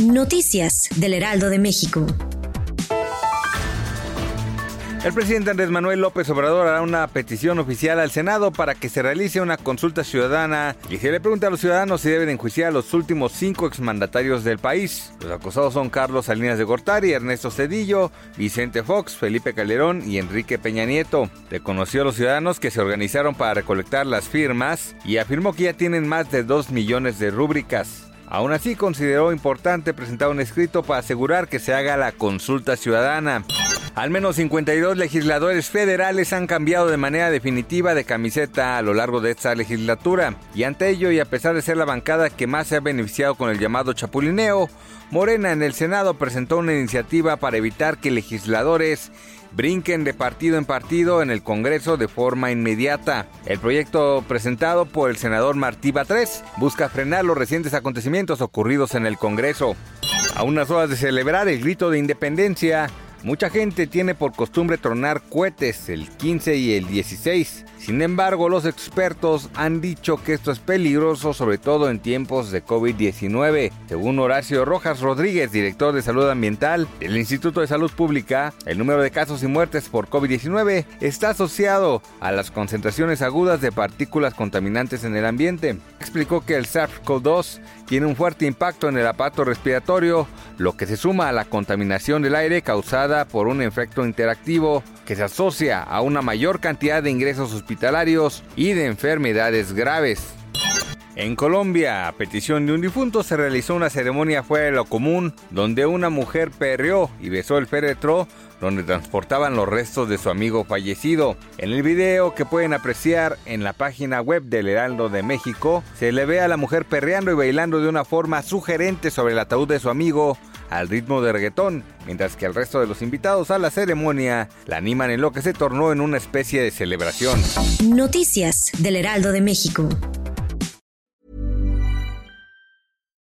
Noticias del Heraldo de México. El presidente Andrés Manuel López Obrador hará una petición oficial al Senado para que se realice una consulta ciudadana y se le pregunte a los ciudadanos si deben enjuiciar a los últimos cinco exmandatarios del país. Los acusados son Carlos Salinas de Gortari, Ernesto Cedillo, Vicente Fox, Felipe Calderón y Enrique Peña Nieto. Reconoció a los ciudadanos que se organizaron para recolectar las firmas y afirmó que ya tienen más de dos millones de rúbricas. Aún así, consideró importante presentar un escrito para asegurar que se haga la consulta ciudadana. Al menos 52 legisladores federales han cambiado de manera definitiva de camiseta a lo largo de esta legislatura. Y ante ello, y a pesar de ser la bancada que más se ha beneficiado con el llamado chapulineo, Morena en el Senado presentó una iniciativa para evitar que legisladores brinquen de partido en partido en el Congreso de forma inmediata. El proyecto presentado por el senador Martí Batres busca frenar los recientes acontecimientos ocurridos en el Congreso. A unas horas de celebrar el grito de independencia, Mucha gente tiene por costumbre tronar cohetes el 15 y el 16. Sin embargo, los expertos han dicho que esto es peligroso, sobre todo en tiempos de COVID-19. Según Horacio Rojas Rodríguez, director de Salud Ambiental del Instituto de Salud Pública, el número de casos y muertes por COVID-19 está asociado a las concentraciones agudas de partículas contaminantes en el ambiente. Explicó que el SARS-CoV-2 tiene un fuerte impacto en el aparato respiratorio, lo que se suma a la contaminación del aire causada por un efecto interactivo que se asocia a una mayor cantidad de ingresos hospitalarios y de enfermedades graves. En Colombia, a petición de un difunto, se realizó una ceremonia fuera de lo común, donde una mujer perreó y besó el féretro donde transportaban los restos de su amigo fallecido. En el video que pueden apreciar en la página web del Heraldo de México, se le ve a la mujer perreando y bailando de una forma sugerente sobre el ataúd de su amigo al ritmo de reggaetón, mientras que el resto de los invitados a la ceremonia la animan en lo que se tornó en una especie de celebración. Noticias del Heraldo de México.